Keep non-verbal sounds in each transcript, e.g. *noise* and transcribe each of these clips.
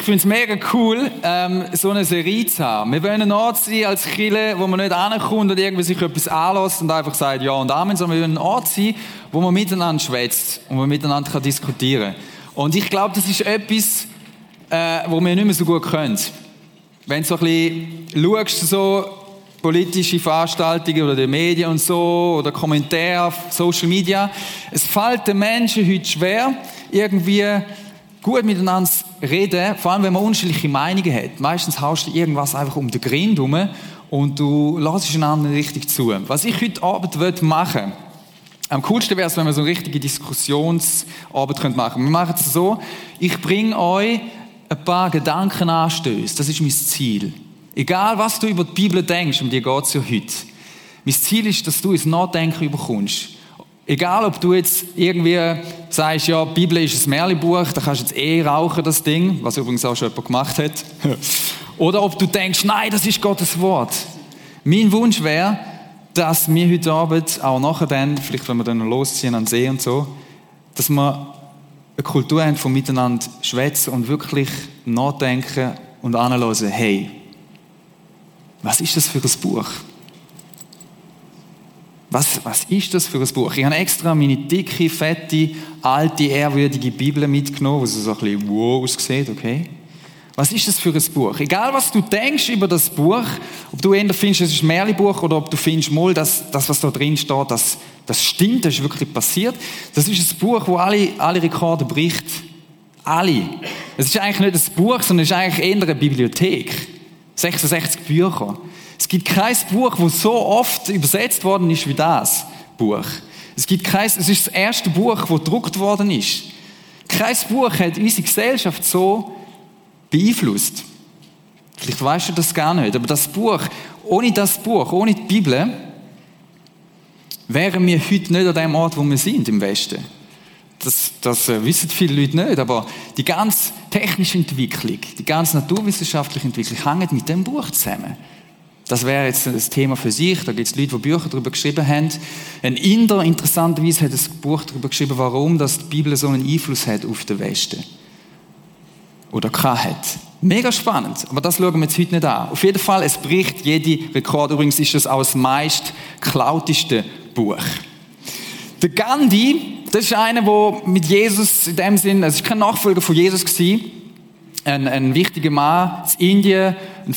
Ich finde es mega cool, ähm, so eine Serie zu haben. Wir wollen ein Ort sein als Kille, wo man nicht ankommt und irgendwie sich etwas anlässt und einfach sagt Ja und Amen, sondern wir wollen ein Ort sein, wo man miteinander schwätzt und man miteinander kann diskutieren kann. Und ich glaube, das ist etwas, äh, wo wir nicht mehr so gut können. Wenn du so ein bisschen schaust, so politische Veranstaltungen oder die Medien und so, oder Kommentare auf Social Media, es fällt den Menschen heute schwer, irgendwie gut miteinander reden, vor allem wenn man unterschiedliche Meinungen hat. Meistens haust du irgendwas einfach um den Grind herum und du lässt einander nicht richtig zu. Was ich heute Abend machen möchte, am coolsten wäre es, wenn wir so eine richtige Diskussionsarbeit machen könnten. Wir machen es so, ich bringe euch ein paar Gedankenanstöße. Das ist mein Ziel. Egal, was du über die Bibel denkst, um die geht es ja heute. Mein Ziel ist, dass du ins Nachdenken überkommst. Egal, ob du jetzt irgendwie sagst, ja, die Bibel ist ein Märchenbuch, da kannst du jetzt eh rauchen, das Ding, was übrigens auch schon jemand gemacht hat. *laughs* Oder ob du denkst, nein, das ist Gottes Wort. Mein Wunsch wäre, dass wir heute Abend, auch nachher dann, vielleicht wenn wir dann noch losziehen an den See und so, dass wir eine Kultur haben von miteinander schwätzen und wirklich nachdenken und anhören, hey, was ist das für ein Buch? Was, was ist das für ein Buch? Ich habe extra meine dicke, fette, alte, ehrwürdige Bibel mitgenommen, wo sie so ein bisschen wow aussieht, okay? Was ist das für ein Buch? Egal, was du denkst über das Buch, ob du eher findest, es ist ein Märchenbuch oder ob du findest, mal, dass das, was da drin steht, das, das stimmt, das ist wirklich passiert. Das ist ein Buch, wo alle, alle Rekorde bricht. Alle. Es ist eigentlich nicht ein Buch, sondern es ist eigentlich eher eine Bibliothek. 66 Bücher. Es gibt kein Buch, wo so oft übersetzt worden ist wie das Buch. Es gibt kein, es ist das erste Buch, das gedruckt worden ist. Kein Buch hat unsere Gesellschaft so beeinflusst. Vielleicht weißt du das gar nicht, aber das Buch, ohne das Buch, ohne die Bibel, wären wir heute nicht an dem Ort, wo wir sind im Westen. Das, das äh, wissen viele Leute nicht, aber die ganze technische Entwicklung, die ganze naturwissenschaftliche Entwicklung hängt mit dem Buch zusammen. Das wäre jetzt ein Thema für sich. Da gibt es Leute, die Bücher darüber geschrieben haben. Ein Inder, interessanterweise, hat ein Buch darüber geschrieben, warum das die Bibel so einen Einfluss hat auf den Westen. Oder hat. Mega spannend. Aber das schauen wir jetzt heute nicht an. Auf jeden Fall, es bricht jede Rekord. Übrigens ist das auch das meist geklauteste Buch. Der Gandhi, das ist einer, der mit Jesus in dem Sinn, also ist kein Nachfolger von Jesus gewesen, ein, ein wichtiger Mann in Indien,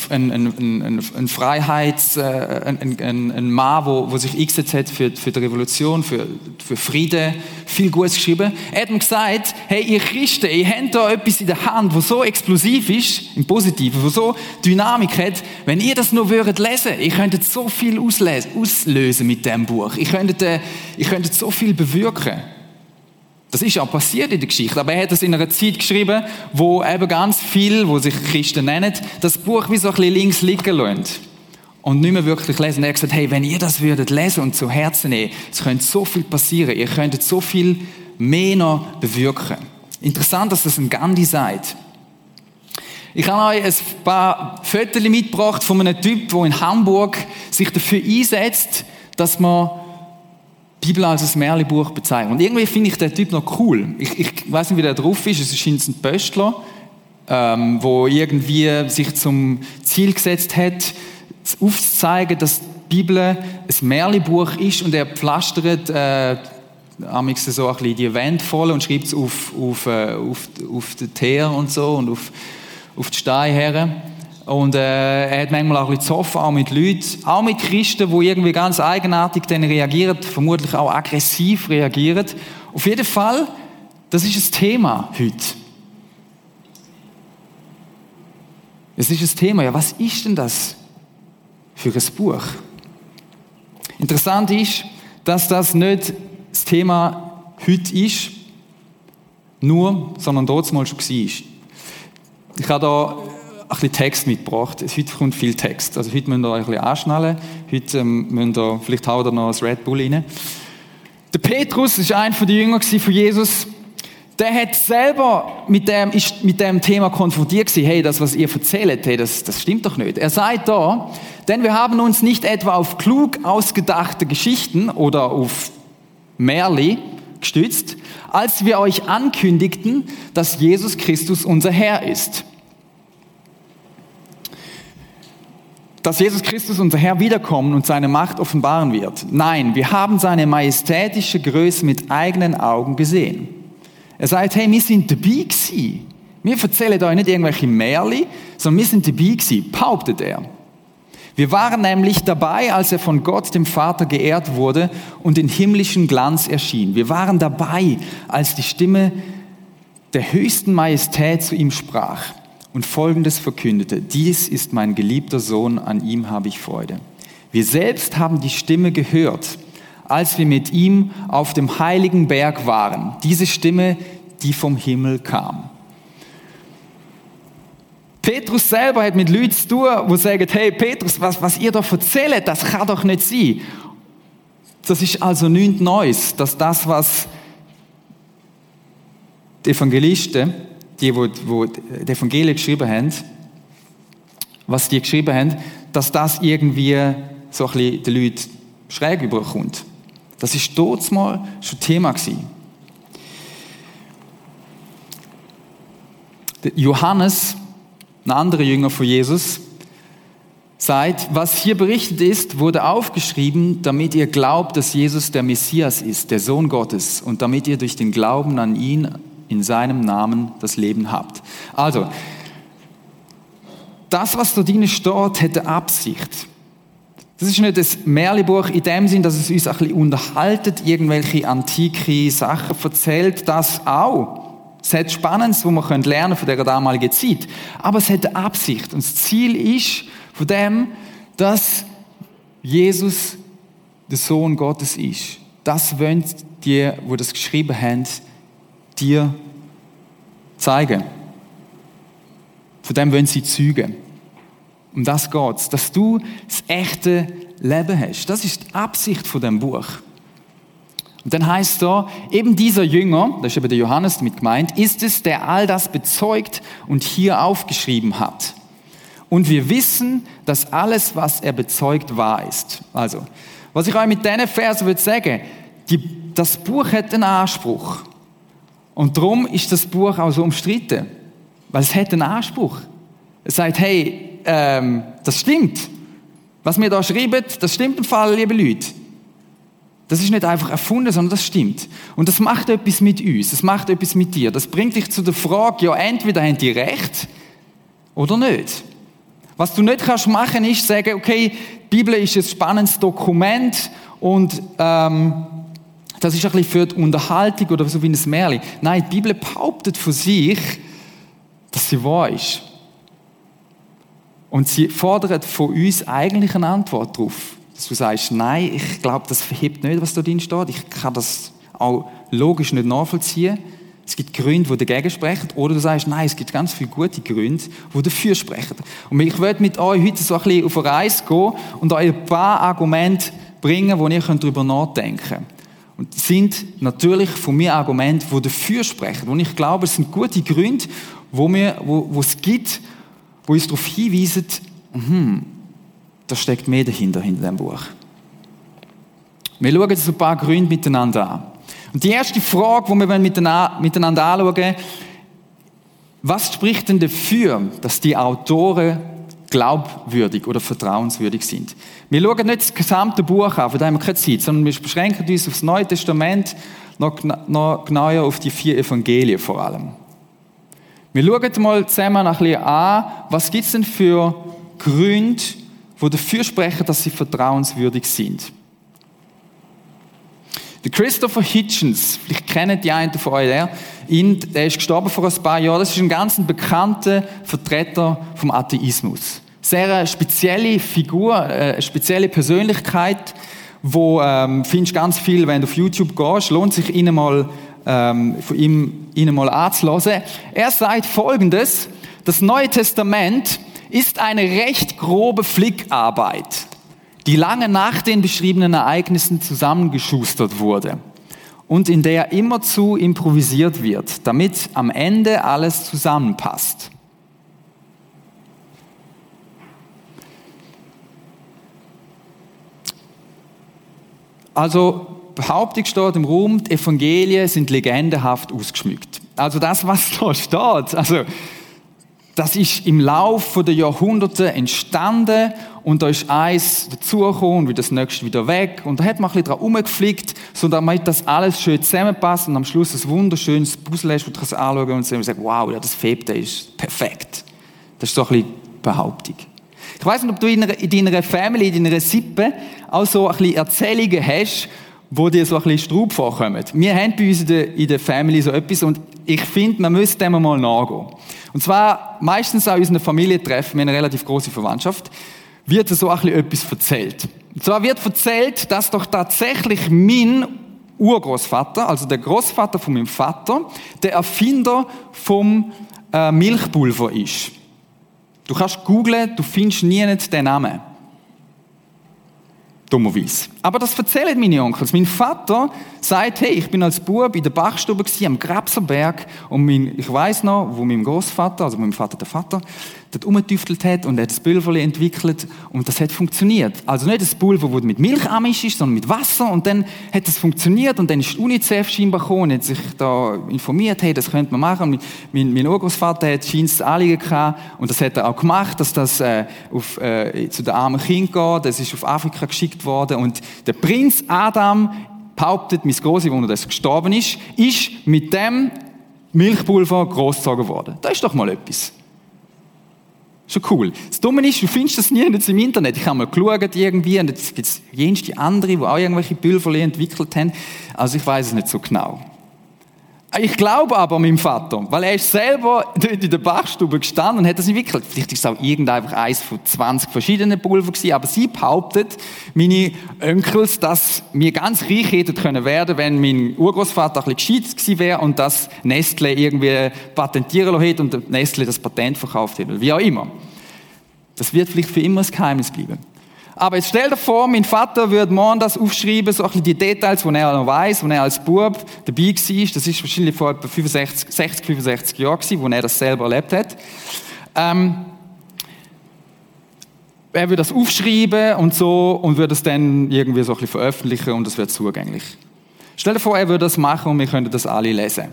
ein, ein, ein, Freiheits, äh, ein, Mann, wo, wo sich eingesetzt hat für, für die Revolution, für, für Frieden, viel Gutes geschrieben. Er hat mir gesagt, hey, ihr Christen, ihr habt da etwas in der Hand, wo so explosiv ist, im Positiven, wo so Dynamik hat, wenn ihr das nur würdet lesen, ihr könntet so viel auslesen, auslösen mit dem Buch. Ihr könntet, äh, ihr könntet so viel bewirken. Das ist ja passiert in der Geschichte, aber er hat es in einer Zeit geschrieben, wo eben ganz viel, wo sich Christen nennen, das Buch wie so ein bisschen links liegen lässt und nicht mehr wirklich lesen. Und er hat gesagt, hey, wenn ihr das würdet lesen und zu Herzen nehmen, es könnte so viel passieren, ihr könntet so viel mehr noch bewirken. Interessant, dass das ein Gandhi sagt. Ich habe euch ein paar Fotos mitgebracht von einem Typ, der in Hamburg sich dafür einsetzt, dass man Bibel als ein Märchenbuch bezeichnen. Und irgendwie finde ich den Typ noch cool. Ich, ich weiß nicht, wie der drauf ist. Es ist ein Pöstler, ähm, wo irgendwie sich zum Ziel gesetzt hat, aufzuzeigen, dass die Bibel ein Märchenbuch ist und er pflastert äh, so ein bisschen die Wände voll und schreibt es auf, auf, äh, auf, auf den Teer und so und auf, auf die Steine her. Und äh, er hat manchmal auch ein bisschen zoffen, auch mit Leuten, auch mit Christen, die irgendwie ganz eigenartig dann reagieren, vermutlich auch aggressiv reagieren. Auf jeden Fall, das ist ein Thema heute. Es ist ein Thema, ja, was ist denn das für ein Buch? Interessant ist, dass das nicht das Thema heute ist, nur, sondern dort mal schon war. Ich habe da ein bisschen Text mitgebracht. Heute kommt viel Text. Also heute müsst ihr euch ein bisschen anschnallen. Heute ähm, müsst ihr, vielleicht haut ihr noch ein Red Bull rein. Der Petrus ist einer der Jünger von Jesus. Der hat selber mit dem, ist mit dem Thema konfrontiert gewesen. Hey, das, was ihr erzählt, hey, das, das stimmt doch nicht. Er sagt da, denn wir haben uns nicht etwa auf klug ausgedachte Geschichten oder auf Märli gestützt, als wir euch ankündigten, dass Jesus Christus unser Herr ist. Dass Jesus Christus, unser Herr, wiederkommen und seine Macht offenbaren wird. Nein, wir haben seine majestätische Größe mit eigenen Augen gesehen. Er sagt, hey, wir sind dabei gewesen. Wir erzählen euch nicht irgendwelche Märchen, sondern wir sind dabei gewesen, behauptet er. Wir waren nämlich dabei, als er von Gott, dem Vater, geehrt wurde und in himmlischen Glanz erschien. Wir waren dabei, als die Stimme der höchsten Majestät zu ihm sprach und Folgendes verkündete, dies ist mein geliebter Sohn, an ihm habe ich Freude. Wir selbst haben die Stimme gehört, als wir mit ihm auf dem heiligen Berg waren. Diese Stimme, die vom Himmel kam. Petrus selber hat mit Leuten zu tun, die sagen, hey Petrus, was, was ihr da erzählt, das kann doch nicht sein. Das ist also nichts Neues, dass das, was die Evangelisten die, die, die, die Evangelien geschrieben haben, was die geschrieben haben, dass das irgendwie so ein bisschen den Leuten schräg überkommt. Das ist dort mal schon Thema gewesen. Johannes, ein anderer Jünger von Jesus, sagt, was hier berichtet ist, wurde aufgeschrieben, damit ihr glaubt, dass Jesus der Messias ist, der Sohn Gottes, und damit ihr durch den Glauben an ihn in seinem Namen das Leben habt. Also, das, was da drin steht, hätte Absicht. Das ist nicht das Märchenbuch in dem Sinn, dass es uns ein bisschen unterhaltet, irgendwelche antike Sachen erzählt, das auch. Es hat Spannendes, wo man lernen von der damaligen Zeit. Aber es hat eine Absicht. Und das Ziel ist von dem, dass Jesus der Sohn Gottes ist. Das wollen die, wo das geschrieben haben, dir zeigen. Von dem wollen sie zeugen. Um das geht's, dass du das echte Leben hast. Das ist die Absicht von dem Buch. Und dann heißt da, eben dieser Jünger, das ist eben der Johannes damit gemeint, ist es, der all das bezeugt und hier aufgeschrieben hat. Und wir wissen, dass alles, was er bezeugt, wahr ist. Also, was ich euch mit diesen Versen will sagen, die, das Buch hat einen Anspruch. Und darum ist das Buch auch so umstritten. Weil es hat einen Anspruch. Es sagt, hey, ähm, das stimmt. Was wir da schreiben, das stimmt im Fall, liebe Leute. Das ist nicht einfach erfunden, sondern das stimmt. Und das macht etwas mit uns, das macht etwas mit dir. Das bringt dich zu der Frage, ja, entweder haben die recht oder nicht. Was du nicht kannst machen, ist sagen, okay, die Bibel ist ein spannendes Dokument und ähm, das ist ein bisschen für die Unterhaltung oder so wie ein Märchen. Nein, die Bibel behauptet von sich, dass sie wahr ist. Und sie fordert von uns eigentlich eine Antwort darauf. Dass du sagst, nein, ich glaube, das verhebt nicht, was da drin steht. Ich kann das auch logisch nicht nachvollziehen. Es gibt Gründe, die dagegen sprechen. Oder du sagst, nein, es gibt ganz viele gute Gründe, die dafür sprechen. Und ich werde mit euch heute so ein bisschen auf eine Reise gehen und euch ein paar Argumente bringen, wo ihr darüber nachdenken könnt. Und sind natürlich von mir Argumente, die dafür sprechen. Und ich glaube, es sind gute Gründe, wo, wir, wo, wo es gibt, wo uns darauf hinweisen, hm, da steckt mehr dahinter, hinter dem Buch. Wir schauen jetzt ein paar Gründe miteinander an. Und die erste Frage, die wir miteinander anschauen, was spricht denn dafür, dass die Autoren glaubwürdig oder vertrauenswürdig sind. Wir schauen nicht das gesamte Buch an, von dem wir keine Zeit, sondern wir beschränken uns auf das Neue Testament, noch, noch genauer auf die vier Evangelien vor allem. Wir schauen mal zusammen ein bisschen an, was gibt es denn für Gründe, die dafür sprechen, dass sie vertrauenswürdig sind. Christopher Hitchens, vielleicht kennen die einen von euch, der, ihn, der ist gestorben vor ein paar Jahren, das ist ein ganz bekannter Vertreter vom Atheismus sehr spezielle Figur, äh, eine spezielle Persönlichkeit, wo ähm, findest ganz viel, wenn du auf YouTube gehst, lohnt sich ihn mal ähm, von ihm ihnen mal anzuhören. Er sagt Folgendes: Das Neue Testament ist eine recht grobe Flickarbeit, die lange nach den beschriebenen Ereignissen zusammengeschustert wurde und in der immerzu improvisiert wird, damit am Ende alles zusammenpasst. Also Behauptung steht im Raum, die Evangelien sind legendenhaft ausgeschmückt. Also das, was da steht, also das ist im Laufe der Jahrhunderte entstanden und da ist eins dazugekommen und wieder das nächste wieder weg und da hat man ein bisschen dran rumgeflickt, so damit das alles schön zusammenpasst und am Schluss ein wunderschönes Puzzle hast, wo du kannst anschauen und sagen, wow, ja, das Febte ist perfekt. Das ist so ein bisschen Behauptung. Ich weiß nicht, ob du in deiner, in deiner Family, in deiner Sippe auch so ein bisschen Erzählungen hast, wo dir so ein bisschen Straub vorkommen. Wir haben bei uns in der, in der Family so etwas und ich finde, man müsste dem mal nachgehen. Und zwar meistens auch in unseren Familientreffen, wir haben eine relativ große Verwandtschaft, wird so ein bisschen etwas erzählt. Und zwar wird erzählt, dass doch tatsächlich mein Urgroßvater, also der Großvater von meinem Vater, der Erfinder vom äh, Milchpulver ist. Du kannst googlen, du findest nie den Namen dummerweise. Aber das erzählen meine Onkels. Mein Vater sagt, hey, ich bin als Bub in der Bachstube am Grabserberg und mein, ich weiß noch, wo mein Großvater, also mein Vater der Vater, dort umgetüftelt hat und er hat das Pulver entwickelt und das hat funktioniert. Also nicht das Pulver, das mit Milch amisch ist, sondern mit Wasser und dann hat das funktioniert und dann ist die UNICEF scheinbar gekommen und hat sich da informiert, hey, das könnte man machen. Mein, mein, mein Urgroßvater hat scheins Anliegen gehabt und das hat er auch gemacht, dass das äh, auf, äh, zu den armen Kindern geht. Das ist auf Afrika geschickt worden und der Prinz Adam behauptet, mein Großvater, das gestorben ist, ist mit dem Milchpulver großgezogen worden. Das ist doch mal etwas. Schon cool. Das Dumme ist, du findest das nie im Internet. Ich habe mal geschaut irgendwie und jetzt gibt es jenste andere, die auch irgendwelche Pulver entwickelt haben. Also ich weiß es nicht so genau. Ich glaube aber meinem Vater, weil er ist selber dort in der Bachstube gestanden und hat das entwickelt. Vielleicht ist es auch irgendein eins von 20 verschiedenen Pulver gewesen, aber sie behauptet, meine Onkels, dass wir ganz reich hätten können werden, wenn mein Urgroßvater ein bisschen gescheit gewesen wäre und das Nestle irgendwie patentieren hätte und Nestle das Patent verkauft hätte. Wie auch immer. Das wird vielleicht für immer ein Geheimnis bleiben. Aber jetzt stell dir vor, mein Vater würde morgen das aufschreiben, so ein bisschen die Details, die er noch weiss, wo er als Bub dabei war. Das ist wahrscheinlich vor etwa 65, 60, 65 Jahren wo er das selber erlebt hat. Ähm, er würde das aufschreiben und so und würde es dann irgendwie so ein bisschen veröffentlichen und es wird zugänglich. Stell dir vor, er würde das machen und wir könnten das alle lesen.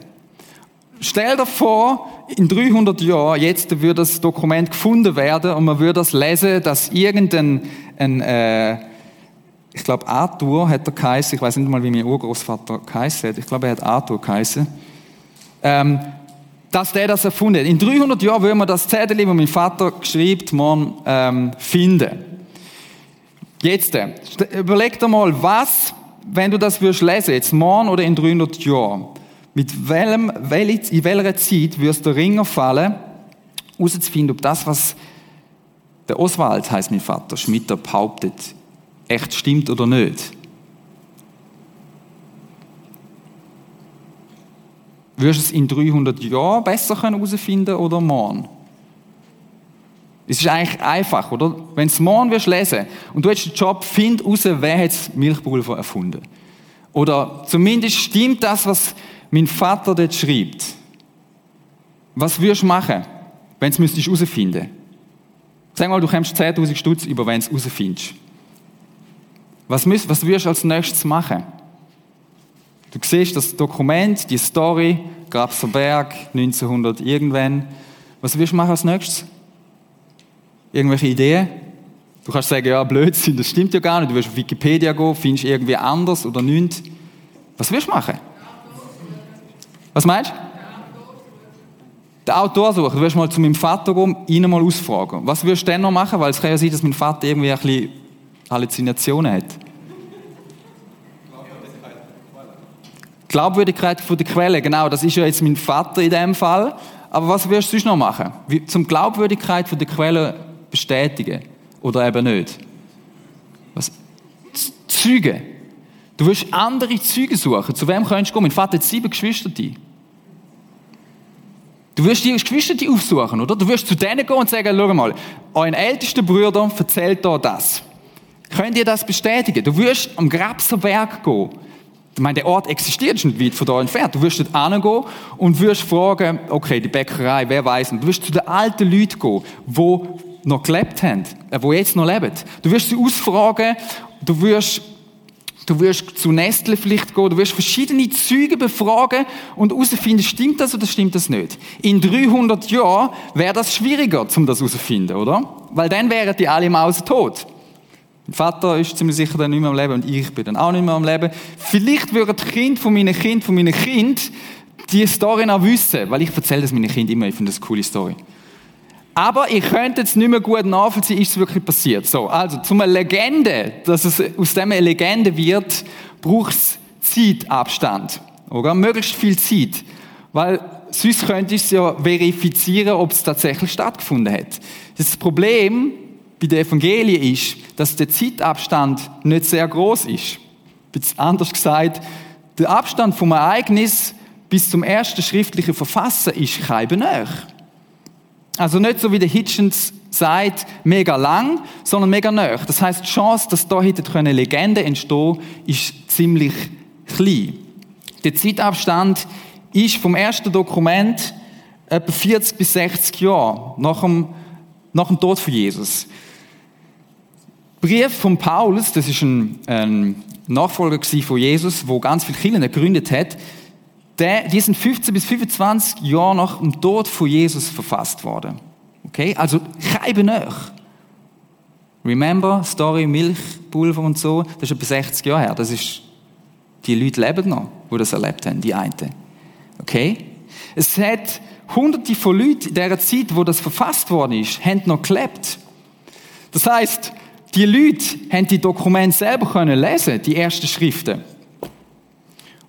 Stell dir vor, in 300 Jahren, jetzt würde das Dokument gefunden werden und man würde das lesen, dass irgendein, ein, äh, ich glaube Arthur hat er geheißen, ich weiß nicht mal, wie mein Urgroßvater geheißen hat, ich glaube, er hat Arthur geheißen, ähm, dass der das erfunden hat. In 300 Jahren würden wir das Zettel, das mein Vater geschrieben hat, ähm, finden. Jetzt, äh, überleg dir mal, was, wenn du das würdest lesen, jetzt morgen oder in 300 Jahren, mit welchem, in welcher Zeit wirst du Ringer fallen, herauszufinden, ob das, was der Oswald, heißt mein Vater, Schmitter behauptet, echt stimmt oder nicht. Wirst du es in 300 Jahren besser herausfinden oder morgen? Es ist eigentlich einfach, oder? Wenn du es morgen wirst lesen und du hast den Job, find heraus, wer hat das Milchpulver erfunden. Oder zumindest stimmt das, was mein Vater dort schreibt, was würdest du machen, wenn du es herausfinden müsstest? Sag mal, du kommst 10.000 Stutz über, wenn du es herausfindest. Was, müsst, was würdest du als nächstes machen? Du siehst das Dokument, die Story, Grabser Berg, 1900 irgendwann. Was würdest du machen als nächstes? Irgendwelche Ideen? Du kannst sagen, ja, Blödsinn, das stimmt ja gar nicht. Du wirst auf Wikipedia gehen, findest irgendwie anders oder nichts. Was würdest du machen? Was meinst du? Den Autor suchen. Du wirst mal zu meinem Vater gehen, ihn mal ausfragen. Was würdest du denn noch machen? Weil es kann ja sein, dass mein Vater irgendwie ein bisschen Halluzinationen hat. Glaubwürdigkeit von der Quelle, genau, das ist ja jetzt mein Vater in dem Fall. Aber was wirst du sonst noch machen? Wie, zum Glaubwürdigkeit von der Quelle bestätigen. Oder eben nicht. Was? Züge. Du willst andere Züge suchen. Zu wem könntest du gehen? Mein Vater hat sieben Geschwister. Du wirst die Geschwister aufsuchen, oder? Du wirst zu denen gehen und sagen, schau mal, euer ältester Bruder erzählt da das. Könnt ihr das bestätigen? Du wirst am Grabserberg gehen. Ich meine, der Ort existiert schon weit von da entfernt. Du wirst dort hingehen und wirst fragen, okay, die Bäckerei, wer weiß. Du wirst zu den alten Leuten gehen, die noch gelebt haben, die äh, jetzt noch leben. Du wirst sie ausfragen, du wirst Du wirst zu Nestle vielleicht gehen, du wirst verschiedene Züge befragen und herausfinden, stimmt das oder stimmt das nicht. In 300 Jahren wäre das schwieriger, um das herauszufinden, oder? Weil dann wären die alle Maus tot. Mein Vater ist ziemlich sicher dann nicht mehr am Leben und ich bin dann auch nicht mehr am Leben. Vielleicht würden die Kinder von meinen Kind von meinen Kind die Story noch wissen, weil ich erzähle das meinen Kindern immer, ich finde das eine coole Story. Aber ich könnte jetzt nicht mehr gut nachvollziehen, ist es wirklich passiert. So, also, zum eine Legende, dass es aus dem eine Legende wird, braucht es Zeitabstand. Oder? Möglichst viel Zeit. Weil sonst könnte ich es ja verifizieren, ob es tatsächlich stattgefunden hat. Das Problem bei den Evangelien ist, dass der Zeitabstand nicht sehr groß ist. Anders gesagt, der Abstand vom Ereignis bis zum ersten schriftlichen Verfassen ist kein Benöch. Also nicht so wie der Hitchens sagt, mega lang, sondern mega nah. Das heißt, die Chance, dass da hätte eine Legende entstehen, ist ziemlich klein. Der Zeitabstand ist vom ersten Dokument etwa 40 bis 60 Jahre nach dem, nach dem Tod von Jesus. Brief von Paulus, das ist ein, ein Nachfolger von Jesus, wo ganz viele Kirchen gegründet hat, der, die sind 15 bis 25 Jahre nach dem Tod von Jesus verfasst worden. Okay? Also kein Benöch. Remember, Story, Milchpulver und so, das ist etwa 60 Jahre her. Das ist, die Leute leben noch, die das erlebt haben, die einen. Okay? Es hat hunderte von Leuten in dieser Zeit, wo das verfasst worden ist, haben noch gelebt. Das heißt, die Leute haben die Dokumente selber können lesen, die ersten Schriften.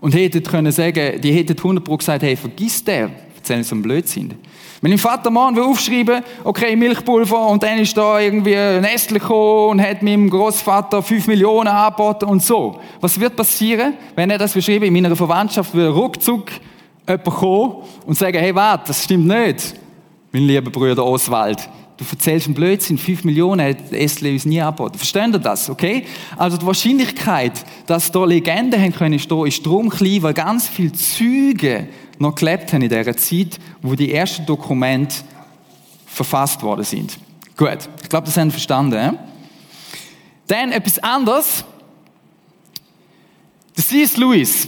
Und hätten können sagen, die hätten 100 gesagt, hey, vergiss der, erzählen so einen Blödsinn. Wenn mein Vater morgen will aufschreiben, okay, Milchpulver, und dann ist da irgendwie ein Nestle gekommen und hat meinem Großvater 5 Millionen angeboten und so. Was wird passieren, wenn er das beschreibt? In meiner Verwandtschaft will ruckzuck jemand kommen und sagen, hey, warte, das stimmt nicht, mein lieber Bruder Oswald. Du erzählst einen Blödsinn, 5 Millionen hat Estle uns nie angeboten. Verstehen ihr das, okay? Also die Wahrscheinlichkeit, dass da Legenden haben können ist darum klein, weil ganz viele Züge noch gelebt haben in dieser Zeit, wo die ersten Dokumente verfasst worden sind. Gut, ich glaube, das haben wir verstanden. Eh? Dann etwas anderes. Der C.S. Lewis.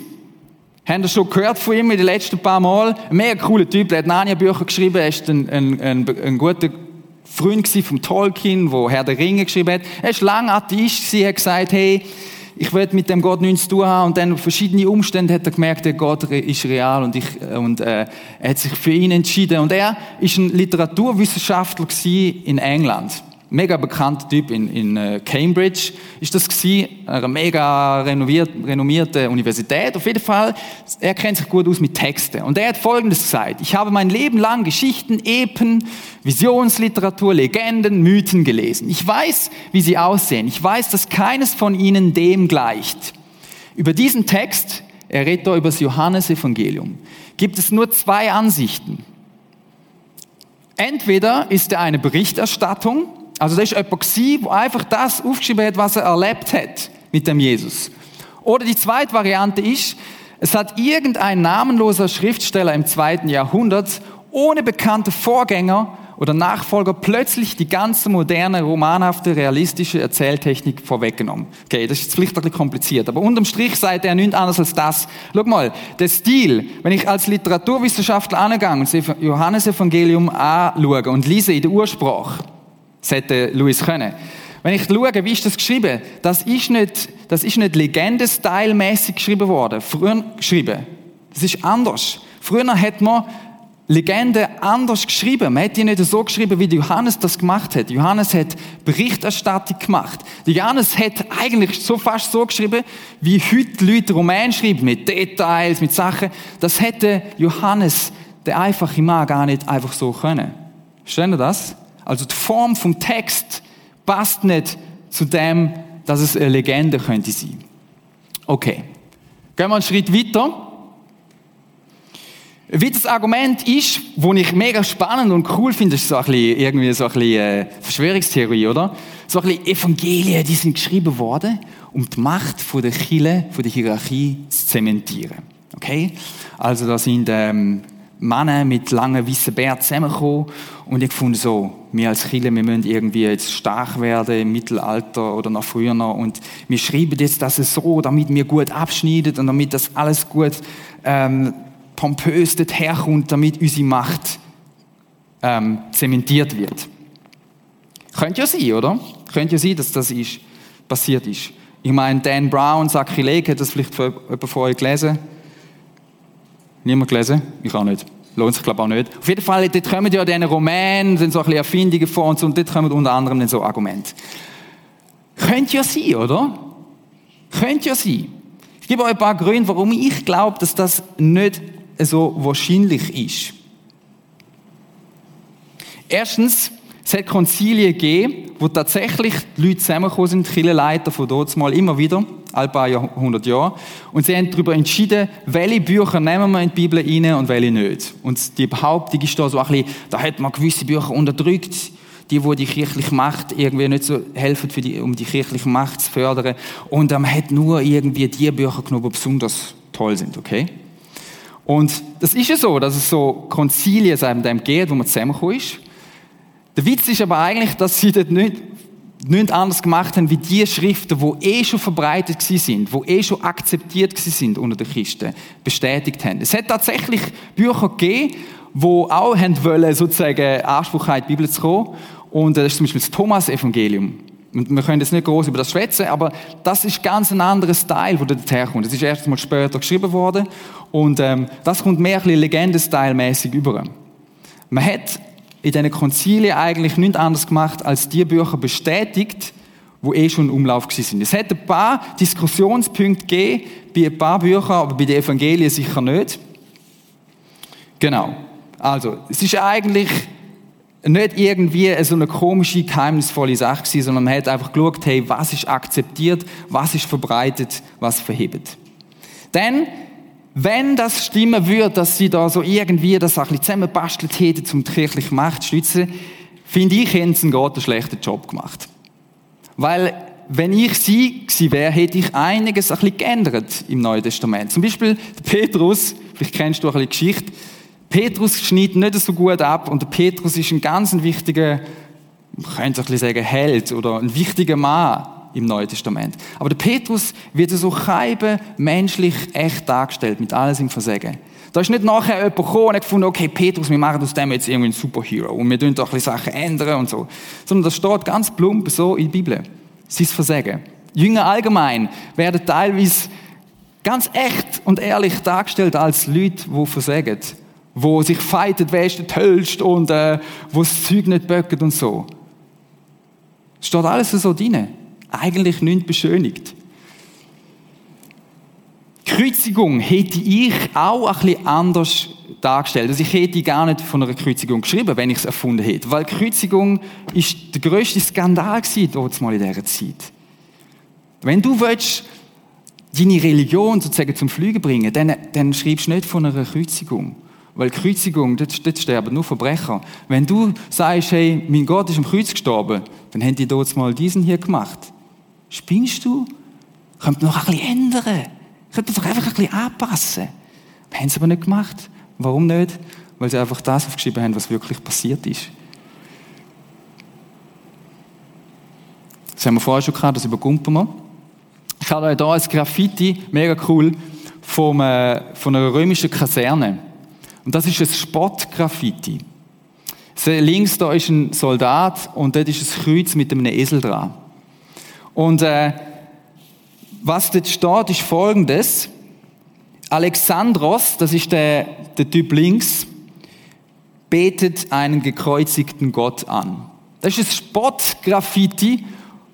Habt ihr schon gehört von ihm in den letzten paar Mal? Ein mega cooler Typ, der hat Narnia-Bücher geschrieben, er ist ein, ein, ein, ein guter Freund von Tolkien, der Herr der Ringe geschrieben hat. Er war lange Atheist, sie hat gesagt, hey, ich will mit dem Gott nichts zu tun haben. Und dann verschiedene Umstände hat er gemerkt, der Gott ist real und, ich, und äh, er hat sich für ihn entschieden. Und er ist ein Literaturwissenschaftler in England mega bekannter Typ in, in äh, Cambridge ist das gewesen, eine mega renommierte Universität. Auf jeden Fall, er kennt sich gut aus mit Texten. Und er hat Folgendes gesagt. Ich habe mein Leben lang Geschichten, Epen, Visionsliteratur, Legenden, Mythen gelesen. Ich weiß, wie sie aussehen. Ich weiß, dass keines von ihnen dem gleicht. Über diesen Text, er redet da über das Johannesevangelium, gibt es nur zwei Ansichten. Entweder ist er eine Berichterstattung, also das war jemand, der einfach das aufgeschrieben hat, was er erlebt hat mit dem Jesus. Oder die zweite Variante ist, es hat irgendein namenloser Schriftsteller im zweiten Jahrhundert ohne bekannte Vorgänger oder Nachfolger plötzlich die ganze moderne, romanhafte, realistische Erzähltechnik vorweggenommen. Okay, das ist jetzt vielleicht ein bisschen kompliziert, aber unterm Strich sagt er nichts anderes als das. Schau mal, der Stil, wenn ich als Literaturwissenschaftler angehe und das Johannesevangelium anschaue und lese in der Ursprache, hätte Louis können. Wenn ich schaue, wie ist das geschrieben? Das ist nicht, das ist nicht Legende-Style-mäßig geschrieben worden. Früher geschrieben. Das ist anders. Früher hat man Legende anders geschrieben. Man hat die nicht so geschrieben, wie Johannes das gemacht hat. Johannes hat Berichterstattung gemacht. Johannes hat eigentlich so fast so geschrieben, wie heute Leute Roman schreiben, mit Details, mit Sachen. Das hätte Johannes, der einfache Mann, gar nicht einfach so können. Verstehen Sie das? Also die Form vom Text passt nicht zu dem, dass es eine Legende könnte sein. Okay. Gehen wir einen Schritt weiter. Wie das Argument ist, wo ich mega spannend und cool finde, ist so ein bisschen, irgendwie so ein bisschen äh, Verschwörungstheorie, oder? So ein bisschen Evangelien, die sind geschrieben worden, um die Macht von der Kirche, von der Hierarchie zu zementieren. Okay? Also da sind ähm, Männer mit langen weißen Bärten zusammengekommen und ich fand so, wir als Kinder, wir müssen irgendwie jetzt stark werden im Mittelalter oder noch früher noch und wir schreiben jetzt das so, damit wir gut abschneiden und damit das alles gut ähm, pompös herkommt, damit unsere Macht ähm, zementiert wird. Könnte ja sein, oder? Könnte ja sein, dass das ist, passiert ist. Ich meine, Dan Brown, Sakrileg, hat das vielleicht jemand von euch gelesen? Niemand gelesen? Ich auch nicht. Lohnt sich, glaube ich, auch nicht. Auf jeden Fall, dort kommen ja diese Romänen, sind so ein bisschen Erfindungen vor und so, und dort kommen unter anderem so Argumente. Könnte ja sein, oder? Könnte ja sein. Ich gebe euch ein paar Gründe, warum ich glaube, dass das nicht so wahrscheinlich ist. Erstens, es hat Konzilien gegeben, wo tatsächlich die Leute zusammengekommen sind, die Kirchenleiter von dort mal immer wieder, ein paar hundert Jahre. Und sie haben darüber entschieden, welche Bücher nehmen wir in die Bibel rein und welche nicht. Und die Behauptung ist da so ein bisschen, da hat man gewisse Bücher unterdrückt, die, wo die kirchliche Macht irgendwie nicht so helfen, für die, um die kirchliche Macht zu fördern. Und man hat nur irgendwie die Bücher genommen, die besonders toll sind, okay? Und das ist ja so, dass es so Konzilien seitdem geht, wo man zusammengekommen ist. Der Witz ist aber eigentlich, dass sie dort nicht, nicht anders gemacht haben wie die Schriften, die eh schon verbreitet sind, die eh schon akzeptiert sind unter den Christen, bestätigt haben. Es hat tatsächlich Bücher gegeben, die auch haben wollen, sozusagen Anspruch haben, in die Bibel zu kommen. Und das ist zum Beispiel das Thomas-Evangelium. Und wir können jetzt nicht groß über das schwätzen, aber das ist ganz ein anderes Teil, wo das herkommt. Das ist erst mal später geschrieben worden und ähm, das kommt mehr ein bisschen Legendestyle-mäßig über. Man hat in diesen Konzilien eigentlich nichts anderes gemacht, als die Bücher bestätigt, wo eh schon im Umlauf sind. Es hat ein paar Diskussionspunkte gegeben, bei ein paar Büchern, aber bei den Evangelien sicher nicht. Genau. Also, es ist eigentlich nicht irgendwie so eine komische, geheimnisvolle Sache gewesen, sondern man hat einfach geschaut, hey, was ist akzeptiert, was ist verbreitet, was verhebt. Denn wenn das stimmen würde, dass sie da so irgendwie das ein bisschen zusammenbastelt hätten, um die kirchliche Macht zu stützen, finde ich, hätten sie einen schlechten Job gemacht. Weil, wenn ich sie gewesen wäre, hätte ich einiges ein bisschen geändert im Neuen Testament. Zum Beispiel Petrus, vielleicht kennst du ein bisschen Geschichte, Petrus schneidet nicht so gut ab und der Petrus ist ein ganz wichtiger, man könnte ein bisschen sagen, Held oder ein wichtiger Mann im Neuen Testament. Aber der Petrus wird so scheibe menschlich echt dargestellt, mit alles im Versagen. Da ist nicht nachher jemand gekommen und hat gefunden, okay, Petrus, wir machen aus dem jetzt irgendwie einen Superhero und wir tun doch ein bisschen Sachen ändern und so. Sondern das steht ganz plump so in der Bibel. Sein Versagen. Jünger allgemein werden teilweise ganz echt und ehrlich dargestellt als Leute, die versagen. Wo sich ist der Tollste und äh, wo das Zeug nicht böcken und so. Steht alles so drin eigentlich nichts beschönigt. Kreuzigung hätte ich auch ein anders dargestellt. Also ich hätte gar nicht von einer Kreuzigung geschrieben, wenn ich es erfunden hätte. Weil Kreuzigung ist der grösste Skandal mal in dieser Zeit. Wenn du willst, deine Religion sozusagen zum Fliegen bringen, dann, dann schreibst du nicht von einer Kreuzigung. Weil Kreuzigung, dort, dort sterben nur Verbrecher. Wenn du sagst, hey, mein Gott ist am Kreuz gestorben, dann haben die dort mal diesen hier gemacht. Spinnst du? Könnt noch ein bisschen ändern. Könnt ihr doch einfach ein bisschen anpassen. Wir haben es aber nicht gemacht. Warum nicht? Weil sie einfach das aufgeschrieben haben, was wirklich passiert ist. Das haben wir vorher schon gehabt, das übergumpen wir. Ich habe hier ein Graffiti, mega cool, vom, äh, von einer römischen Kaserne. Und das ist ein Spottgraffiti. Links da ist ein Soldat und dort ist ein Kreuz mit einem Esel dran. Und äh, was dort steht, ist folgendes. Alexandros, das ist der, der Typ links, betet einen gekreuzigten Gott an. Das ist ein Spottgraffiti,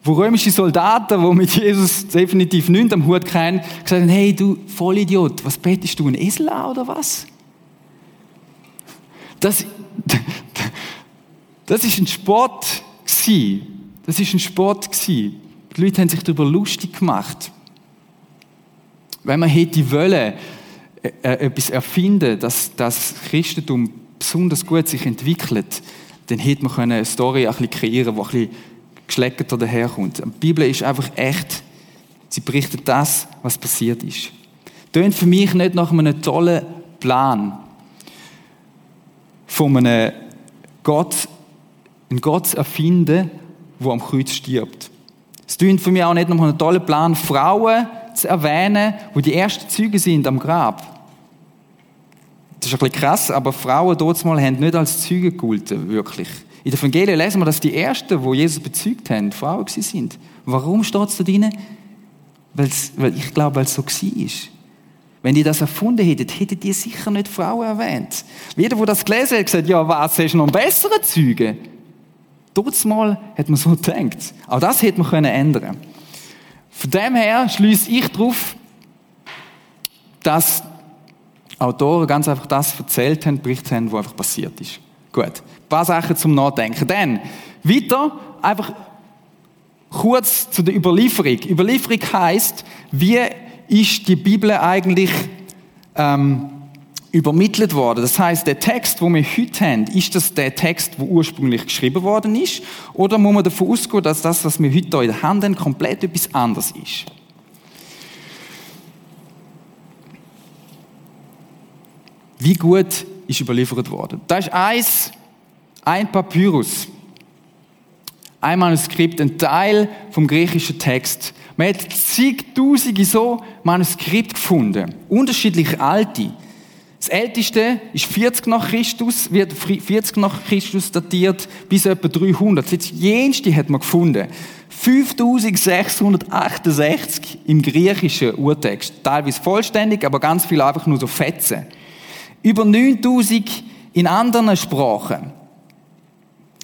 wo römische Soldaten, die mit Jesus definitiv nichts am Hut kennen, gesagt haben, hey du Vollidiot, was betest du, ein Esel an oder was? Das, *laughs* das ist ein Sport. Das ist ein Sport. Die Leute haben sich darüber lustig gemacht. Wenn man hätte wollen, äh, äh, etwas erfinden, dass das Christentum besonders gut sich entwickelt, dann hätte man eine Story ein bisschen kreieren, die ein bisschen geschleckerter daherkommt. Die Bibel ist einfach echt. Sie berichtet das, was passiert ist. Tönt für mich nicht nach einem tollen Plan. von einem Gott, einen Gott erfinden, der am Kreuz stirbt. Klingt für mich auch nicht noch einen tollen Plan, Frauen zu erwähnen, die die ersten Züge sind am Grab. Das ist ein bisschen krass, aber Frauen dort mal haben nicht als Züge gegolten, wirklich. In der Evangelien lesen wir, dass die ersten, die Jesus bezeugt haben, Frauen sind. Warum steht es da drin? Weil's, weil ich glaube, weil es so war. Wenn die das erfunden hätten, hättet ihr sicher nicht Frauen erwähnt. Jeder, der das gelesen hat, gesagt, ja, was, hast du noch einen besseren Zeugen? Dort mal hat man so *laughs* gedacht. Auch das hätte man können ändern Von dem her schließe ich darauf, dass Autoren ganz einfach das erzählt haben, berichtet haben, was einfach passiert ist. Gut. Ein paar Sachen zum Nachdenken. Dann, weiter, einfach kurz zu der Überlieferung. Überlieferung heißt, wie ist die Bibel eigentlich ähm, übermittelt worden? Das heißt, der Text, wo wir heute haben, ist das der Text, wo ursprünglich geschrieben worden ist? Oder muss man davon ausgehen, dass das, was wir heute hier in der Hand haben, komplett etwas anderes ist? Wie gut ist überliefert worden? Da ist eins, ein Papyrus. Ein Manuskript, ein Teil vom griechischen Text. Man hat zigtausende so Manuskripte gefunden. Unterschiedlich alte. Das älteste ist 40 nach Christus, wird 40 nach Christus datiert, bis etwa 300. Das jenste hat man gefunden. 5668 im griechischen Urtext. Teilweise vollständig, aber ganz viel einfach nur so Fetzen. Über 9000 in anderen Sprachen.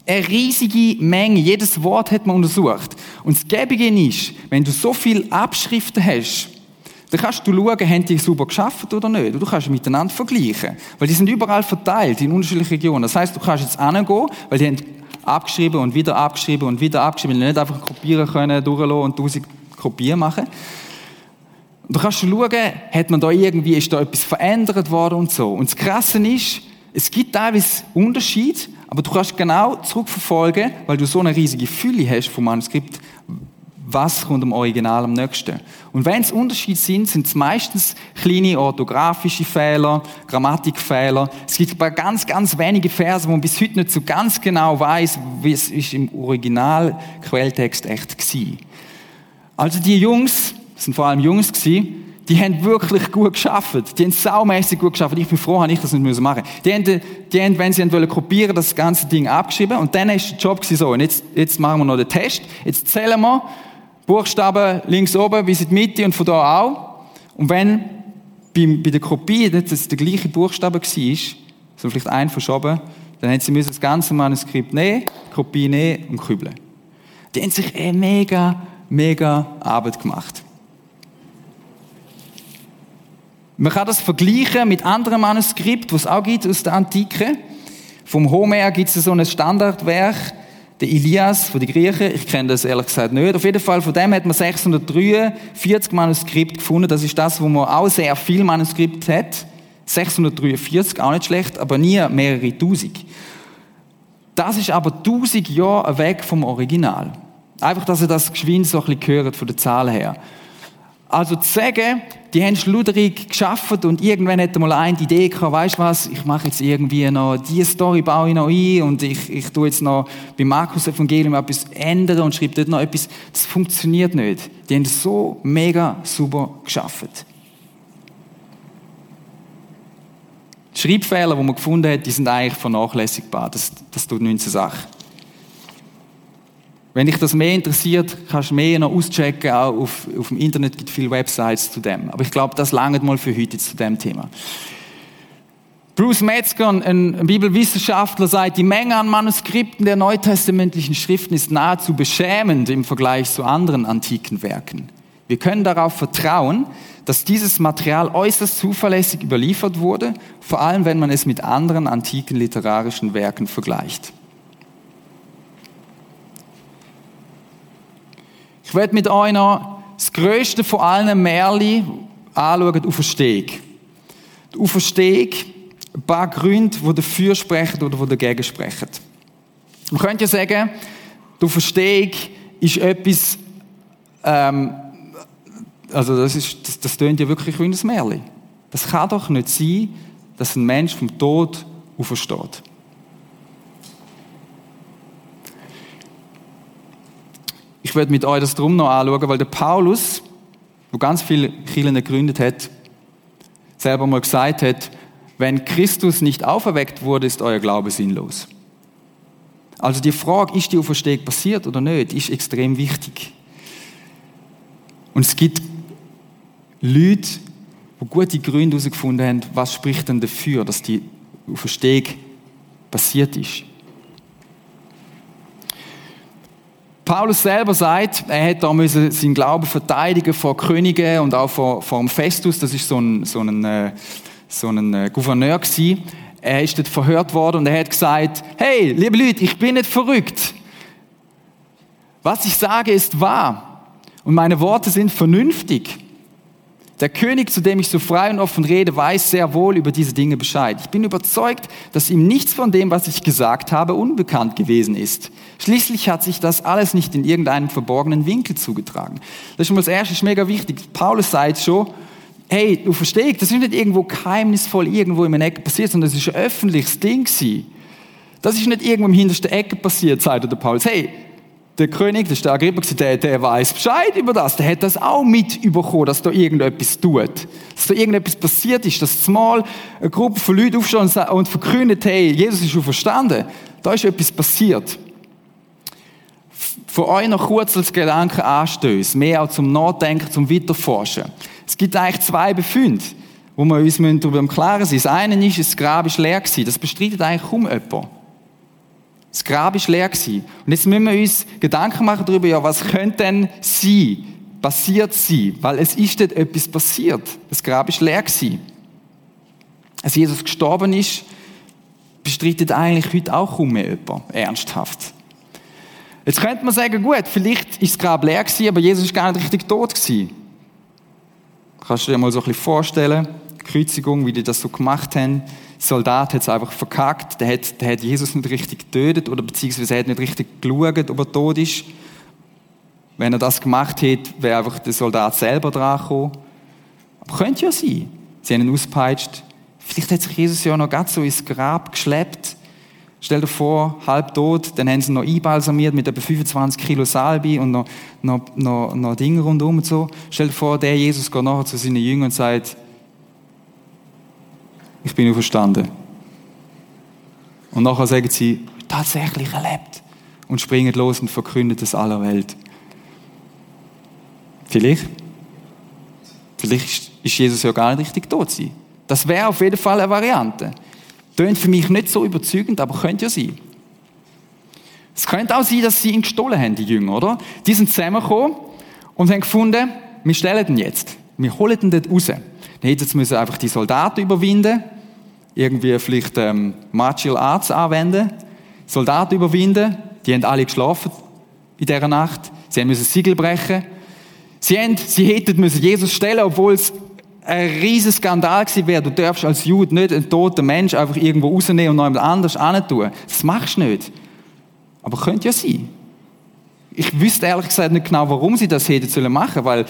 Eine riesige Menge, jedes Wort hat man untersucht. Und das Gebige ist, wenn du so viele Abschriften hast, dann kannst du schauen, haben die super geschafft oder nicht. Und du kannst miteinander vergleichen. Weil die sind überall verteilt in unterschiedlichen Regionen. Das heißt, du kannst jetzt angehen, weil die haben abgeschrieben und wieder abgeschrieben und wieder abgeschrieben, weil die nicht einfach kopieren können, durchlassen und tausend Kopien machen. Und du kannst schauen, hat man da irgendwie, ist da etwas verändert worden und so. Und das Krasse ist, es gibt teilweise Unterschiede, aber du kannst genau zurückverfolgen, weil du so eine riesige Fülle hast vom Manuskript, was kommt im Original am nächsten. Und wenn es Unterschiede sind, sind es meistens kleine orthografische Fehler, Grammatikfehler. Es gibt aber ganz, ganz wenige Verse, wo man bis heute nicht so ganz genau weiß, wie es ist im Original Quelltext echt war. Also die Jungs, das sind vor allem Jungs gewesen, die haben wirklich gut geschafft. Die haben saumässig gut geschafft. Ich bin froh, dass ich das nicht machen musste. Die haben, die haben, wenn sie wollen kopieren, das ganze Ding abgeschrieben. Und dann ist der Job so. Und jetzt, jetzt machen wir noch den Test. Jetzt zählen wir Buchstaben links oben bis in die Mitte und von da auch. Und wenn bei, der Kopie das der gleiche Buchstabe war, so vielleicht ein verschoben, dann haben sie das ganze Manuskript nehmen, Kopie nehmen und kübeln. Die haben sich eine mega, mega Arbeit gemacht. Man kann das vergleichen mit anderen Manuskripten, die es auch gibt aus der Antike. Vom Homer gibt es so ein Standardwerk, der Ilias von den Griechen. Ich kenne das ehrlich gesagt nicht. Auf jeden Fall, von dem hat man 643 Manuskripte gefunden. Das ist das, wo man auch sehr viel Manuskript hat. 643, auch nicht schlecht, aber nie mehrere Tausend. Das ist aber tausend Jahre weg vom Original. Einfach, dass ihr das geschwind so ein bisschen hört von der Zahl her. Also zu sagen, die haben schluderig geschafft und irgendwann hätte mal eine Idee gehabt, weißt du was, ich mache jetzt irgendwie noch, diese Story baue ich noch ein und ich, ich tue jetzt noch beim Markus Evangelium etwas ändern und schreibe dort noch etwas. Das funktioniert nicht. Die haben so mega super geschafft. Die Schreibfehler, die man gefunden hat, die sind eigentlich vernachlässigbar. Das, das tut nichts zur Sache. Wenn dich das mehr interessiert, kannst du mehr noch auschecken. Auch auf, auf dem Internet gibt es viele Websites zu dem. Aber ich glaube, das langt mal für heute zu dem Thema. Bruce Metzger, ein Bibelwissenschaftler, sagt, die Menge an Manuskripten der neutestamentlichen Schriften ist nahezu beschämend im Vergleich zu anderen antiken Werken. Wir können darauf vertrauen, dass dieses Material äußerst zuverlässig überliefert wurde, vor allem wenn man es mit anderen antiken literarischen Werken vergleicht. Ich werde mit euch noch das größte von allen Märchen anschauen, die Auferstehung. Die Auferstehung, ein paar Gründe, die dafür sprechen oder die dagegen sprechen. Man könnte ja sagen, die Auferstehung ist etwas, ähm, also das, ist, das, das tönt ja wirklich wie ein Märchen. Das kann doch nicht sein, dass ein Mensch vom Tod aufersteht. Ich werde mit euch das drum noch anschauen, weil der Paulus, wo ganz viele Kirchen gegründet hat, selber mal gesagt hat, wenn Christus nicht auferweckt wurde, ist euer Glaube sinnlos. Also die Frage, ist die Auferstehung passiert oder nicht, ist extrem wichtig. Und es gibt Leute, die gute Gründe herausgefunden haben, was spricht denn dafür, dass die Auferstehung passiert ist. Paulus selber sagt, er hätte da müssen seinen Glauben verteidigen vor Königen und auch vor, vor dem Festus, das ist so ein, so ein, äh, so ein äh, Gouverneur gewesen. Er ist dort verhört worden und er hat gesagt, hey, liebe Leute, ich bin nicht verrückt. Was ich sage, ist wahr. Und meine Worte sind vernünftig. Der König, zu dem ich so frei und offen rede, weiß sehr wohl über diese Dinge Bescheid. Ich bin überzeugt, dass ihm nichts von dem, was ich gesagt habe, unbekannt gewesen ist. Schließlich hat sich das alles nicht in irgendeinem verborgenen Winkel zugetragen. Das ist schon mal das Erste, ist mega wichtig. Paulus sagt schon, hey, du verstehst, das ist nicht irgendwo geheimnisvoll irgendwo in einer Ecke passiert, sondern das ist ein öffentliches Ding gewesen. Das ist nicht irgendwo im hintersten Ecke passiert, sagt der Paulus. Hey, der König, der Agrippa, der, der weiß Bescheid über das. Der hat das auch mitbekommen, dass da irgendetwas tut. Dass da irgendetwas passiert ist, dass zumal eine Gruppe von Leuten aufsteht und verkündet, hey, Jesus ist schon verstanden. Da ist etwas passiert. Für euch noch kurz als Gedanken anstößt, mehr auch zum Nachdenken, zum Weiterforschen. Es gibt eigentlich zwei Befunde, wo wir uns darüber im Klaren sind. Das eine ist, das Grab ist leer gewesen. Das bestreitet eigentlich kaum jemand. Das Grab ist leer gewesen. Und jetzt müssen wir uns Gedanken machen darüber, ja, was könnte denn sein, passiert sein? Weil es ist dort etwas passiert. Das Grab ist leer gewesen. Als Jesus gestorben ist, bestreitet eigentlich heute auch kaum jemand, ernsthaft. Jetzt könnte man sagen, gut, vielleicht ist das Grab leer gewesen, aber Jesus ist gar nicht richtig tot gewesen. Kannst du dir mal so ein bisschen vorstellen, Kreuzigung, wie die das so gemacht haben. Soldat hat es einfach verkackt, der hat, der hat Jesus nicht richtig getötet oder beziehungsweise er hat nicht richtig geschaut, ob er tot ist. Wenn er das gemacht hätte, wäre einfach der Soldat selber dran gekommen. Aber könnte ja sein. Sie haben ihn ausgepeitscht. Vielleicht hat sich Jesus ja noch ganz so ins Grab geschleppt. Stell dir vor, halb tot, dann haben sie ihn noch einbalsamiert mit etwa 25 Kilo Salbe und noch, noch, noch, noch Dinge rundum und so. Stell dir vor, der Jesus geht nachher zu seinen Jüngern und sagt, ich bin auferstanden. Und nachher sagen sie, tatsächlich erlebt. Und springen los und verkünden es aller Welt. Vielleicht, vielleicht ist Jesus ja gar nicht richtig tot sein. Das wäre auf jeden Fall eine Variante. Tönt für mich nicht so überzeugend, aber könnte ja sein. Es könnte auch sein, dass sie ihn gestohlen haben, die Jünger, oder? Die sind zusammengekommen und haben gefunden, wir stellen den jetzt. Wir holen den dort raus. Dann hätten sie einfach die Soldaten überwinden irgendwie vielleicht ähm, Martial Arts anwenden, Soldaten überwinden, die haben alle geschlafen in dieser Nacht, sie haben müssen Siegel brechen, sie, haben, sie hätten müssen Jesus stellen, obwohl es ein riesiger Skandal gewesen wäre. Du darfst als Jude nicht einen toten Mensch einfach irgendwo rausnehmen und noch jemand anders tun. Das machst du nicht. Aber könnte ja sein. Ich wüsste ehrlich gesagt nicht genau, warum sie das hätten sollen weil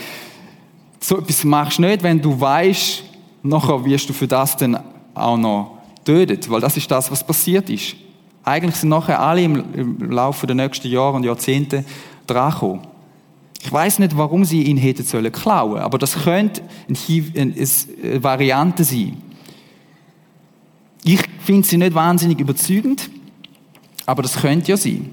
so etwas machst du nicht, wenn du weißt, nachher wirst du für das dann auch noch tötet, weil das ist das, was passiert ist. Eigentlich sind nachher alle im, Laufe der nächsten Jahre und Jahrzehnte dran Ich weiß nicht, warum sie ihn hätten sollen klauen, aber das könnte eine Variante sein. Ich finde sie nicht wahnsinnig überzeugend, aber das könnte ja sein.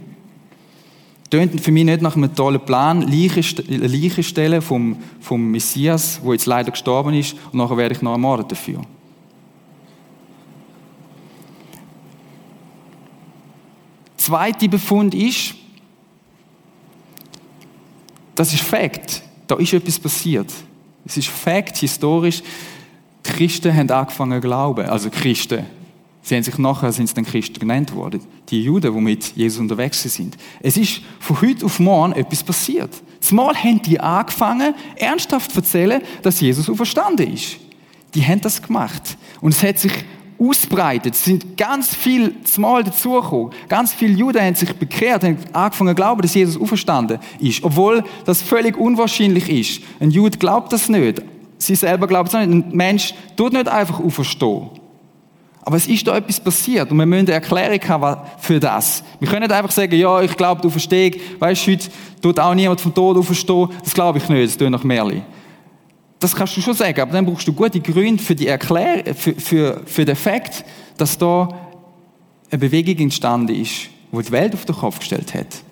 Tönt für mich nicht nach einem tollen Plan, Leichen stellen vom, vom Messias, wo jetzt leider gestorben ist, und nachher werde ich noch ermordet dafür. Zweiter Befund ist, das ist Fakt. Da ist etwas passiert. Es ist Fakt, historisch. Die Christen haben angefangen zu glauben. Also Christen. Sie haben sich nachher, sind es dann Christen genannt worden. Die Juden, die mit Jesus unterwegs sind. Es ist von heute auf morgen etwas passiert. Zumal haben die angefangen, ernsthaft zu erzählen, dass Jesus auferstanden ist. Die haben das gemacht. Und es hat sich ausbreitet. Es sind ganz viel Mal dazugekommen. Ganz viele Juden haben sich bekehrt, haben angefangen zu glauben, dass Jesus auferstanden ist. Obwohl das völlig unwahrscheinlich ist. Ein Jude glaubt das nicht. Sie selber glaubt es nicht. Ein Mensch tut nicht einfach auferstehen. Aber es ist da etwas passiert und wir müssen eine Erklärung haben für das. Wir können nicht einfach sagen, ja, ich glaube, du verstehst, weißt du, heute tut auch niemand vom Tod auferstehen. Das glaube ich nicht, das tut nach Merli. Das kannst du schon sagen, aber dann brauchst du gute Gründe für die Erklärung, für, für, für den Fakt, dass da eine Bewegung entstanden ist, die die Welt auf den Kopf gestellt hat.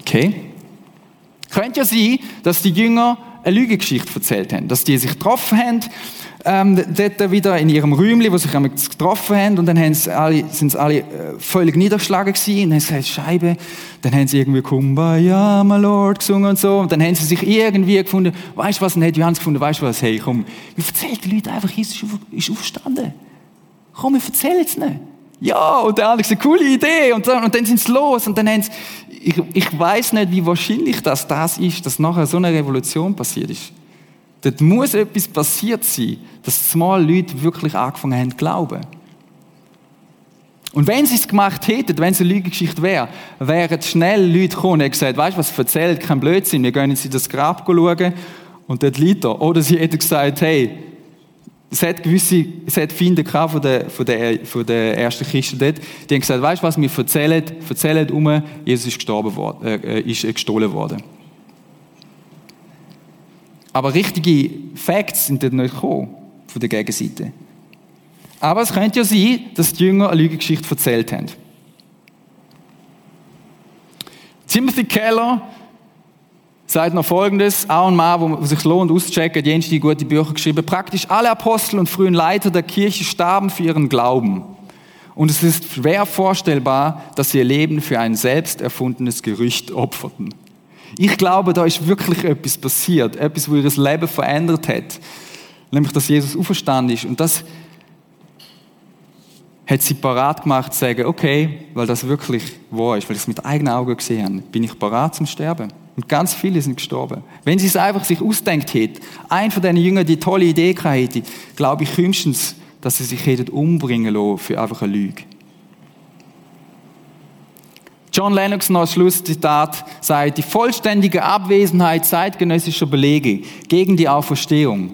Okay? Könnte ja sein, dass die Jünger eine Lügengeschichte erzählt haben, dass die sich getroffen haben, ähm, dort wieder in ihrem Räumchen, wo sie sich getroffen haben, und dann haben alle, sind sie alle äh, völlig niedergeschlagen gewesen, und dann haben sie gesagt, Scheibe, dann haben sie irgendwie Kumbaya, my Lord, gesungen und so, und dann haben sie sich irgendwie gefunden, weißt du was, und dann hat Johannes gefunden, weißt du was, hey, komm, wir erzählen den Leuten einfach, Jesus ist aufgestanden. Komm, wir erzählen es nicht. Ja, und der Alex, eine coole Idee, und dann, und dann sind sie los, und dann haben sie, ich, ich weiß nicht, wie wahrscheinlich das, das ist, dass nachher so eine Revolution passiert ist. Dort muss etwas passiert sein, dass zumal Leute wirklich angefangen haben zu glauben. Und wenn sie es gemacht hätten, wenn es eine Lügengeschichte wäre, wären schnell Leute gekommen und gesagt, weißt du was, erzählt, kein Blödsinn, wir gehen jetzt in das Grab schauen und dort liegt er. Oder sie hätten gesagt, hey, es hat gewisse, es hat gehabt von der, von der, von der ersten Kiste dort. Die haben gesagt, weißt du was, wir erzählen, erzählen um, Jesus ist gestorben worden, äh, ist gestohlen worden. Aber richtige Facts sind dort nicht gekommen, von der Gegenseite. Aber es könnte ja sein, dass die Jünger eine Lügengeschichte erzählt haben. Timothy Keller sagt noch Folgendes, auch ein Mann, wo sich lohnt auszuchecken, Jens die gute Bücher geschrieben. Praktisch alle Apostel und frühen Leiter der Kirche starben für ihren Glauben. Und es ist schwer vorstellbar, dass sie ihr Leben für ein selbst erfundenes Gerücht opferten. Ich glaube, da ist wirklich etwas passiert, etwas, wo ihr Leben verändert hat. Nämlich, dass Jesus auferstanden ist. Und das hat sie parat gemacht, zu sagen, okay, weil das wirklich wahr ist, weil ich es mit eigenen Augen gesehen habe, bin ich parat zum Sterben. Und ganz viele sind gestorben. Wenn sie es einfach sich ausdenkt hätte, ein von diesen Jüngern die tolle Idee gehabt hätte, glaube ich höchstens, dass sie sich hätten umbringen lassen für einfach eine Lüge. John Lennox noch Schlusszitat sagt, die vollständige Abwesenheit zeitgenössischer Belege gegen die Auferstehung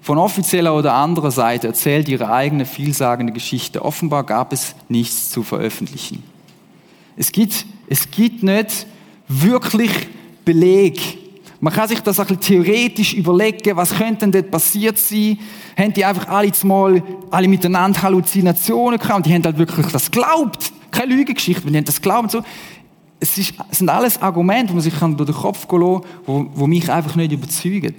von offizieller oder anderer Seite erzählt ihre eigene vielsagende Geschichte. Offenbar gab es nichts zu veröffentlichen. Es gibt, es gibt nicht wirklich Beleg. Man kann sich das ein bisschen theoretisch überlegen, was könnte denn dort passiert sein? Haben die einfach alle mal, alle miteinander Halluzinationen gehabt die haben halt wirklich das geglaubt. Keine Lügengeschichte, die haben das geglaubt. So. Es, ist, es sind alles Argumente, die man sich durch den Kopf gehen kann, wo, wo mich einfach nicht überzeugen.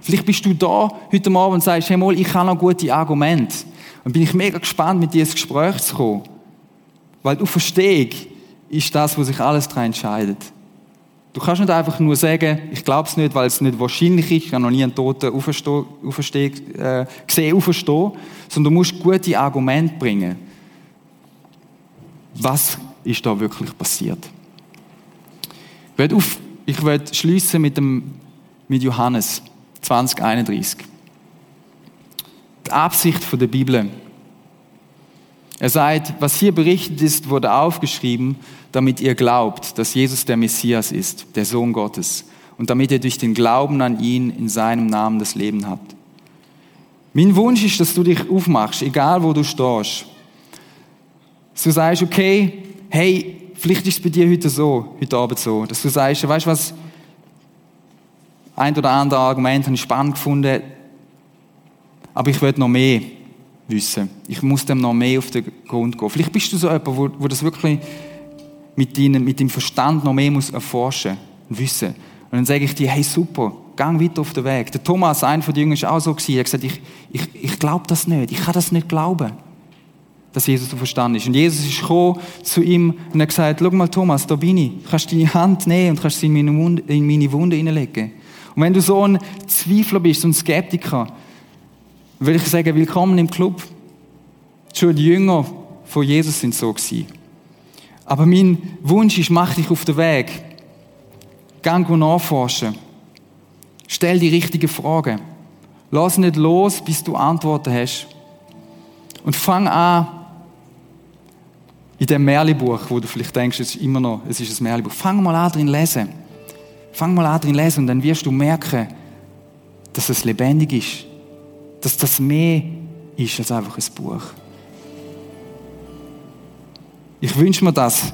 Vielleicht bist du da heute Abend und sagst, hey mal, ich habe noch gute Argumente. Und bin ich mega gespannt, mit dir ins Gespräch zu kommen. Weil du verstehst, ist das, was sich alles daran entscheidet. Du kannst nicht einfach nur sagen, ich glaube es nicht, weil es nicht wahrscheinlich ist, ich habe noch nie einen Toten auferstehen, äh, gesehen auferstehen, sondern du musst gute Argumente bringen. Was ist da wirklich passiert? Ich werde, auf, ich werde schließen mit, dem, mit Johannes 2031. Die Absicht der Bibel. Er sagt, was hier berichtet ist, wurde aufgeschrieben, damit ihr glaubt, dass Jesus der Messias ist, der Sohn Gottes, und damit ihr durch den Glauben an ihn in seinem Namen das Leben habt. Mein Wunsch ist, dass du dich aufmachst, egal wo du stehst. Du sagst, okay, hey, vielleicht ist es bei dir heute so, heute Abend so, dass du sagst, weißt du was, ein oder andere Argument habe ich spannend gefunden, aber ich will noch mehr wissen. Ich muss dem noch mehr auf den Grund gehen. Vielleicht bist du so jemand, wo, wo das wirklich mit, deinem, mit deinem Verstand noch mehr muss erforschen und wissen. Und dann sage ich dir, hey super, gang weiter auf den Weg. Der Thomas, einer von den Jüngern, war auch so. Er hat gesagt, ich, ich, ich glaube das nicht. Ich kann das nicht glauben, dass Jesus so verstanden ist. Und Jesus ist gekommen zu ihm und hat gesagt, schau mal Thomas, da bin ich. Du kannst deine Hand nehmen und kannst sie in meine Wunde, in meine Wunde hineinlegen. Und wenn du so ein Zweifler bist, so ein Skeptiker, will ich sagen, willkommen im Club. Schon die Jünger von Jesus sind so gewesen. Aber mein Wunsch ist, mach dich auf den Weg. Gang nachforschen. Stell die richtigen Fragen. Lass nicht los, bis du Antworten hast. Und fang an, in dem Märchenbuch, wo du vielleicht denkst, es ist immer noch, es ist ein Märchenbuch. Fang mal an, drin lesen. Fang mal an, drin lesen und dann wirst du merken, dass es lebendig ist. Dass das mehr ist als einfach ein Buch. Ich wünsche mir das,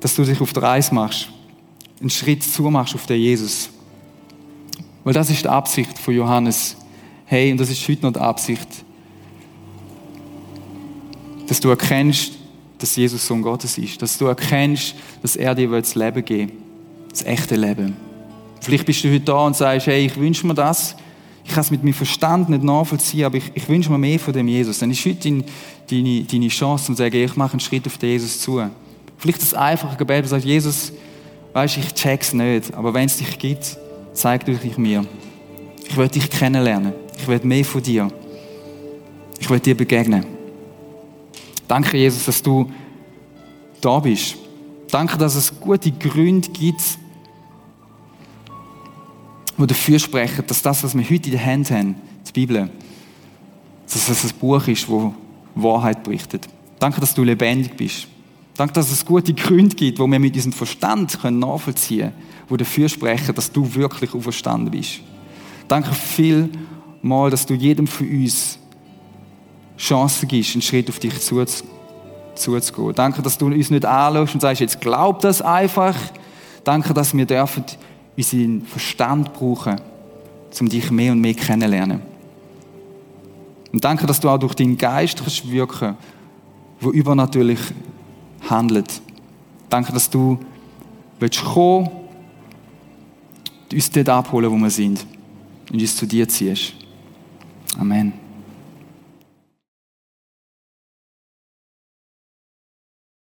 dass du dich auf der Reise machst, einen Schritt zumachst auf den Jesus. Weil das ist die Absicht von Johannes. Hey, und das ist heute noch die Absicht, dass du erkennst, dass Jesus Sohn Gottes ist. Dass du erkennst, dass er dir das Leben geben will. Das echte Leben. Vielleicht bist du heute da und sagst, hey, ich wünsche mir das. Ich kann es mit meinem Verstand nicht nachvollziehen, aber ich, ich wünsche mir mehr von dem Jesus. Dann ist heute deine, deine, deine Chance, um zu sagen, ich mache einen Schritt auf den Jesus zu. Vielleicht das einfache Gebet, das sagt, Jesus, weißt ich check's nicht, aber wenn es dich gibt, zeig du dich mir. Ich will dich kennenlernen. Ich will mehr von dir. Ich will dir begegnen. Danke, Jesus, dass du da bist. Danke, dass es gute Gründe gibt, die dafür sprechen, dass das, was wir heute in der Hand haben, die Bibel, dass es ein Buch ist, das Wahrheit berichtet. Danke, dass du lebendig bist. Danke, dass es gute Gründe gibt, wo wir mit diesem Verstand nachvollziehen können, die dafür sprechen, dass du wirklich auferstanden bist. Danke viel mal, dass du jedem von uns Chancen gibst, einen Schritt auf dich zuzugehen. Danke, dass du uns nicht anschaust und sagst, jetzt glaub das einfach. Danke, dass wir dürfen unseren Verstand brauchen, um dich mehr und mehr kennenzulernen. Und danke, dass du auch durch deinen Geist kannst wirken, wo übernatürlich handelt. Danke, dass du willst kommen, uns dort abholen, wo wir sind und uns zu dir ziehst. Amen.